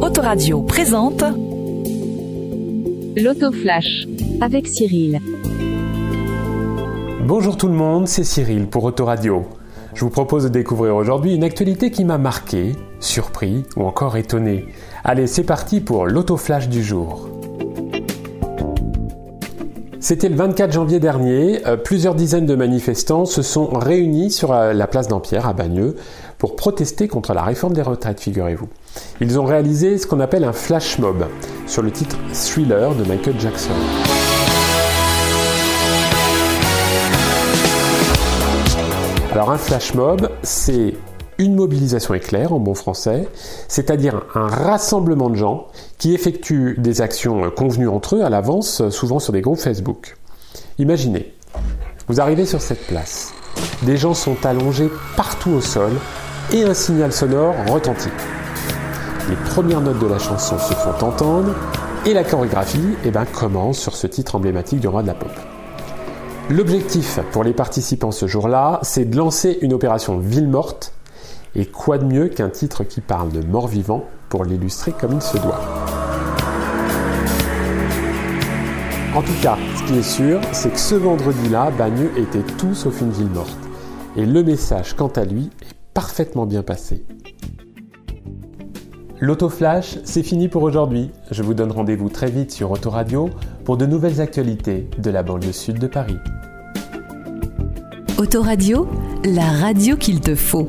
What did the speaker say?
Autoradio présente L'autoflash avec Cyril. Bonjour tout le monde, c'est Cyril pour Autoradio. Je vous propose de découvrir aujourd'hui une actualité qui m'a marqué, surpris ou encore étonné. Allez, c'est parti pour l'autoflash du jour. C'était le 24 janvier dernier. Euh, plusieurs dizaines de manifestants se sont réunis sur euh, la place d'Ampierre à Bagneux pour protester contre la réforme des retraites, figurez-vous. Ils ont réalisé ce qu'on appelle un flash mob sur le titre Thriller de Michael Jackson. Alors un flash mob, c'est une mobilisation éclair en bon français, c'est-à-dire un rassemblement de gens qui effectuent des actions convenues entre eux à l'avance, souvent sur des groupes Facebook. Imaginez, vous arrivez sur cette place, des gens sont allongés partout au sol et un signal sonore retentit. Les premières notes de la chanson se font entendre et la chorégraphie eh ben, commence sur ce titre emblématique du roi de la pop. L'objectif pour les participants ce jour-là, c'est de lancer une opération ville morte et quoi de mieux qu'un titre qui parle de mort-vivant pour l'illustrer comme il se doit En tout cas, ce qui est sûr, c'est que ce vendredi-là, Bagneux était tout sauf une ville morte. Et le message, quant à lui, est parfaitement bien passé. L'autoflash, c'est fini pour aujourd'hui. Je vous donne rendez-vous très vite sur Autoradio pour de nouvelles actualités de la banlieue sud de Paris. Autoradio, la radio qu'il te faut.